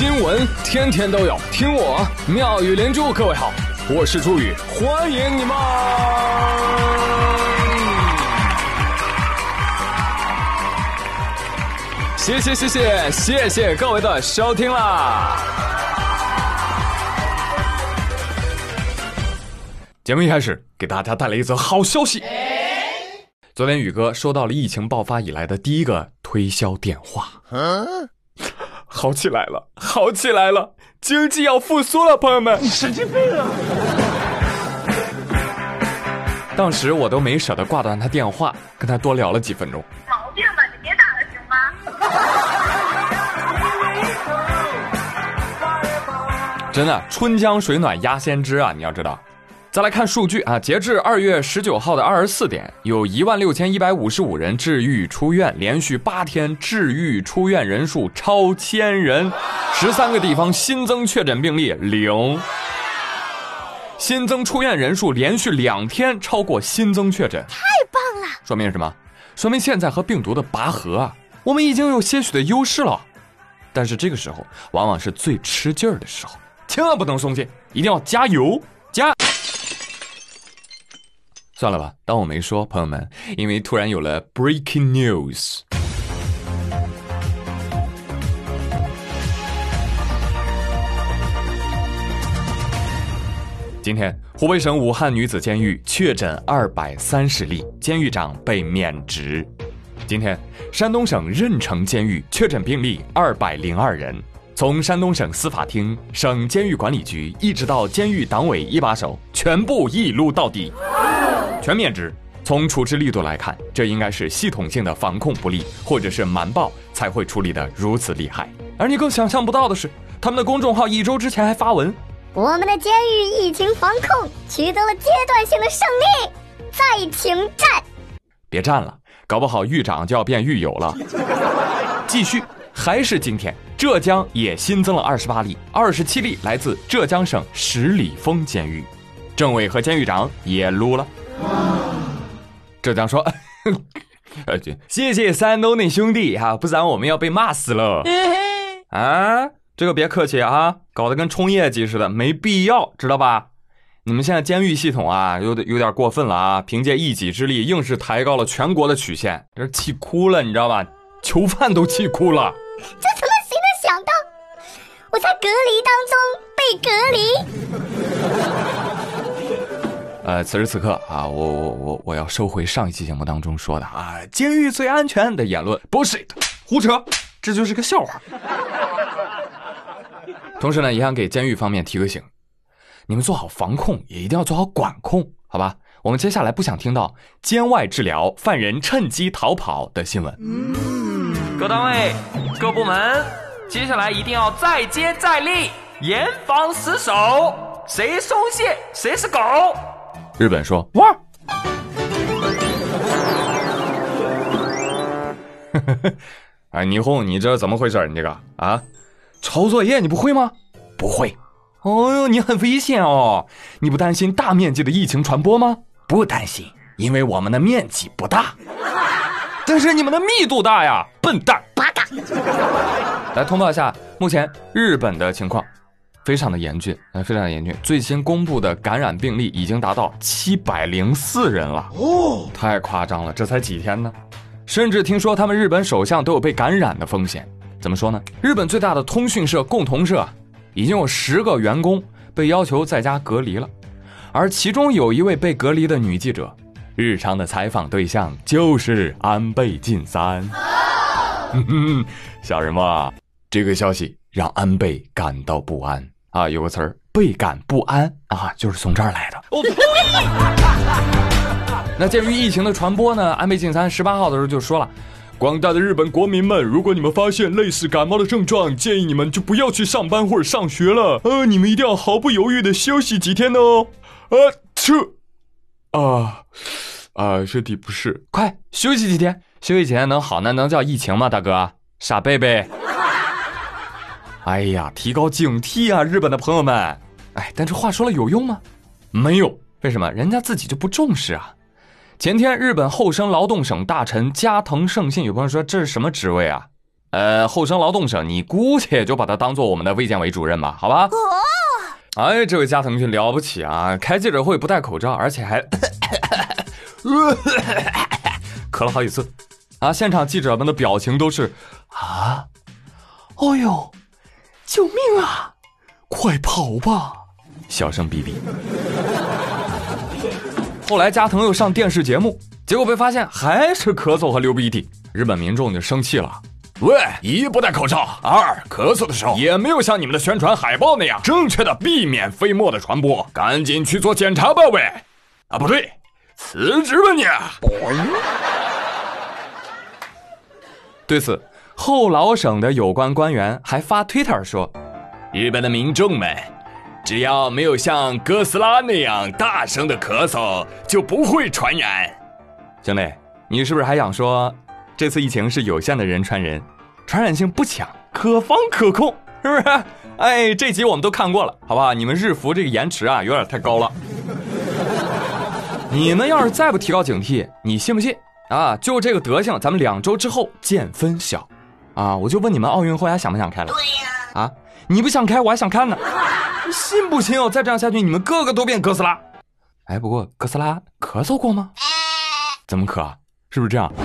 新闻天天都有，听我妙语连珠。各位好，我是朱宇，欢迎你们！谢谢谢谢谢谢各位的收听啦！节目一开始给大家带来一则好消息，昨天宇哥收到了疫情爆发以来的第一个推销电话。好起来了，好起来了，经济要复苏了，朋友们！你神经病啊！当时我都没舍得挂断他电话，跟他多聊了几分钟。毛病吧，你别打了行吗？真的，春江水暖鸭先知啊！你要知道。再来看数据啊，截至二月十九号的二十四点，有一万六千一百五十五人治愈出院，连续八天治愈出院人数超千人，十三个地方新增确诊病例零，新增出院人数连续两天超过新增确诊，太棒了！说明什么？说明现在和病毒的拔河啊，我们已经有些许的优势了。但是这个时候往往是最吃劲儿的时候，千万不能松懈，一定要加油加。算了吧，当我没说，朋友们，因为突然有了 breaking news。今天，湖北省武汉女子监狱确诊二百三十例，监狱长被免职。今天，山东省任城监狱确诊病例二百零二人。从山东省司法厅、省监狱管理局，一直到监狱党委一把手，全部一撸到底。全面职。从处置力度来看，这应该是系统性的防控不力，或者是瞒报才会处理的如此厉害。而你更想象不到的是，他们的公众号一周之前还发文：“我们的监狱疫情防控取得了阶段性的胜利，再请战。”别战了，搞不好狱长就要变狱友了。继续，还是今天，浙江也新增了二十八例，二十七例来自浙江省十里峰监狱，政委和监狱长也撸了。浙江说：“ 谢谢山东的兄弟哈，不然我们要被骂死了。”啊，这个别客气啊，搞得跟冲业绩似的，没必要，知道吧？你们现在监狱系统啊，有点有点过分了啊！凭借一己之力，硬是抬高了全国的曲线，这气哭了，你知道吧？囚犯都气哭了。这怎么谁能想到，我在隔离当中被隔离？呃，此时此刻啊，我我我我要收回上一期节目当中说的啊，监狱最安全的言论，bullshit，胡扯，这就是个笑话。同时呢，也想给监狱方面提个醒，你们做好防控，也一定要做好管控，好吧？我们接下来不想听到监外治疗犯人趁机逃跑的新闻。各单位、各部门，接下来一定要再接再厉，严防死守，谁松懈谁是狗。日本说哇，哎，霓虹，你这怎么回事？你这个啊，抄作业你不会吗？不会。哦哟，你很危险哦，你不担心大面积的疫情传播吗？不担心，因为我们的面积不大，但是你们的密度大呀，笨蛋。八嘎。来通报一下目前日本的情况。非常的严峻，呃，非常的严峻。最新公布的感染病例已经达到七百零四人了，哦，太夸张了，这才几天呢？甚至听说他们日本首相都有被感染的风险。怎么说呢？日本最大的通讯社共同社已经有十个员工被要求在家隔离了，而其中有一位被隔离的女记者，日常的采访对象就是安倍晋三。小人们，这个消息让安倍感到不安。啊，有个词儿倍感不安啊，就是从这儿来的。那鉴于疫情的传播呢，安倍晋三十八号的时候就说了：“广大的日本国民们，如果你们发现类似感冒的症状，建议你们就不要去上班或者上学了。呃，你们一定要毫不犹豫的休息几天哦。啊，这啊啊，身体不适，快休息几天，休息几天能好，那能叫疫情吗？大哥，傻贝贝。”哎呀，提高警惕啊，日本的朋友们！哎，但这话说了有用吗？没有，为什么？人家自己就不重视啊！前天，日本厚生劳动省大臣加藤胜信有朋友说这是什么职位啊？呃，厚生劳动省，你姑且就把他当做我们的卫健委主任吧，好吧？哦，哎，这位加藤君了不起啊！开记者会不戴口罩，而且还 咳了好几次，啊！现场记者们的表情都是啊，哦呦，救命啊！快跑吧！小声逼逼。后来加藤又上电视节目，结果被发现还是咳嗽和流鼻涕，日本民众就生气了。喂，一不戴口罩，二咳嗽的时候也没有像你们的宣传海报那样正确的避免飞沫的传播，赶紧去做检查吧，喂！啊，不对，辞职吧你！对此，后老省的有关官员还发推特说：“日本的民众们，只要没有像哥斯拉那样大声的咳嗽，就不会传染。”兄弟，你是不是还想说？这次疫情是有限的人传人，传染性不强，可防可控，是不是？哎，这集我们都看过了，好不好？你们日服这个延迟啊，有点太高了。你们要是再不提高警惕，你信不信啊？就这个德行，咱们两周之后见分晓。啊，我就问你们，奥运会还想不想开了？对呀。啊，你不想开，我还想看呢。信不信哦？再这样下去，你们个个都变哥斯拉。哎，不过哥斯拉咳嗽过吗？怎么咳？是不是这样？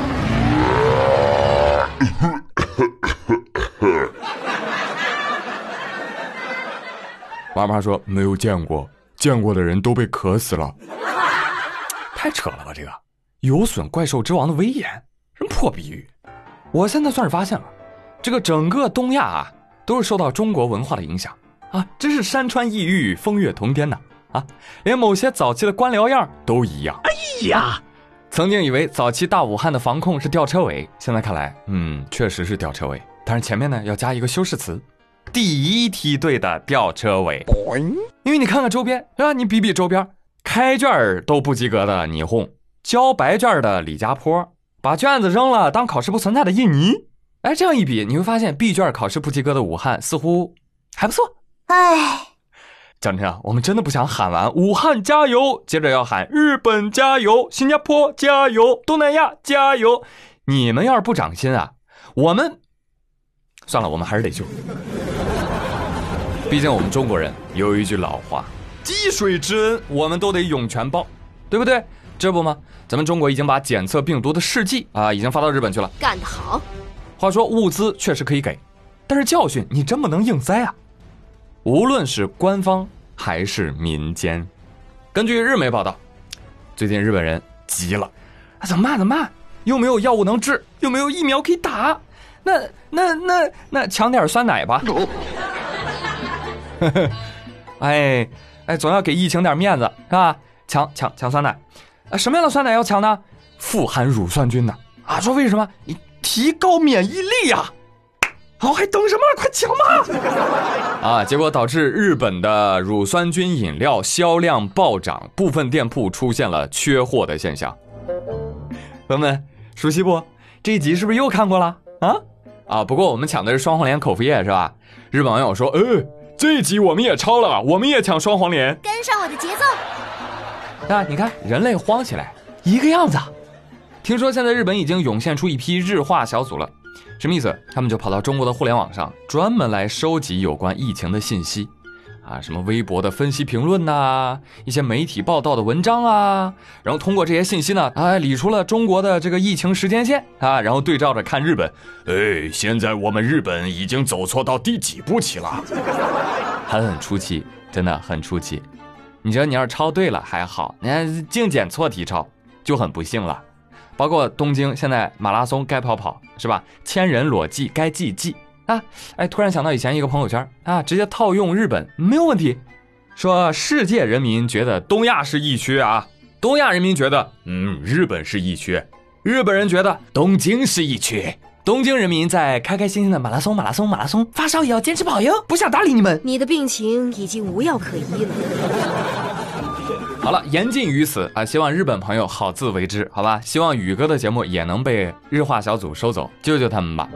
妈妈说没有见过，见过的人都被渴死了，太扯了吧！这个有损怪兽之王的威严，什么破比喻？我现在算是发现了，这个整个东亚啊，都是受到中国文化的影响啊，真是山川异域，风月同天呐！啊，连某些早期的官僚样都一样。哎呀！曾经以为早期大武汉的防控是吊车尾，现在看来，嗯，确实是吊车尾。但是前面呢要加一个修饰词，第一梯队的吊车尾。因为你看看周边，是吧？你比比周边，开卷都不及格的霓虹，交白卷的李家坡，把卷子扔了当考试不存在的印尼。哎，这样一比，你会发现 B 卷考试不及格的武汉似乎还不错。哎。讲真啊，我们真的不想喊完武汉加油，接着要喊日本加油、新加坡加油、东南亚加油。你们要是不长心啊，我们算了，我们还是得救。毕竟我们中国人有一句老话：滴水之恩，我们都得涌泉报，对不对？这不吗？咱们中国已经把检测病毒的试剂啊，已经发到日本去了。干得好！话说物资确实可以给，但是教训你真不能硬塞啊。无论是官方。还是民间。根据日媒报道，最近日本人急了，啊，怎么办？怎么办？又没有药物能治，又没有疫苗可以打，那那那那抢点酸奶吧。哎哎，总要给疫情点面子是吧？抢抢抢酸奶，啊，什么样的酸奶要抢呢？富含乳酸菌的啊！说为什么？你提高免疫力呀。好，还等什么？快抢吧！啊，结果导致日本的乳酸菌饮料销量暴涨，部分店铺出现了缺货的现象。朋友们，熟悉不？这一集是不是又看过了？啊啊！不过我们抢的是双黄连口服液，是吧？日本网友说：“呃，这一集我们也抄了，我们也抢双黄连，跟上我的节奏。”啊，你看人类慌起来一个样子。听说现在日本已经涌现出一批日化小组了。什么意思？他们就跑到中国的互联网上，专门来收集有关疫情的信息，啊，什么微博的分析评论呐，一些媒体报道的文章啊，然后通过这些信息呢，啊，理出了中国的这个疫情时间线啊，然后对照着看日本，哎，现在我们日本已经走错到第几步棋了？很出奇，真的很出奇。你觉得你要是抄对了还好，你看净捡错题抄就很不幸了。包括东京现在马拉松该跑跑是吧？千人裸骑该记记啊！哎，突然想到以前一个朋友圈啊，直接套用日本没有问题。说世界人民觉得东亚是疫区啊，东亚人民觉得嗯日本是疫区，日本人觉得东京是疫区，东京人民在开开心心的马拉松马拉松马拉松，发烧也要坚持跑哟，不想搭理你们。你的病情已经无药可医了。好了，言尽于此啊！希望日本朋友好自为之，好吧？希望宇哥的节目也能被日化小组收走，救救他们吧。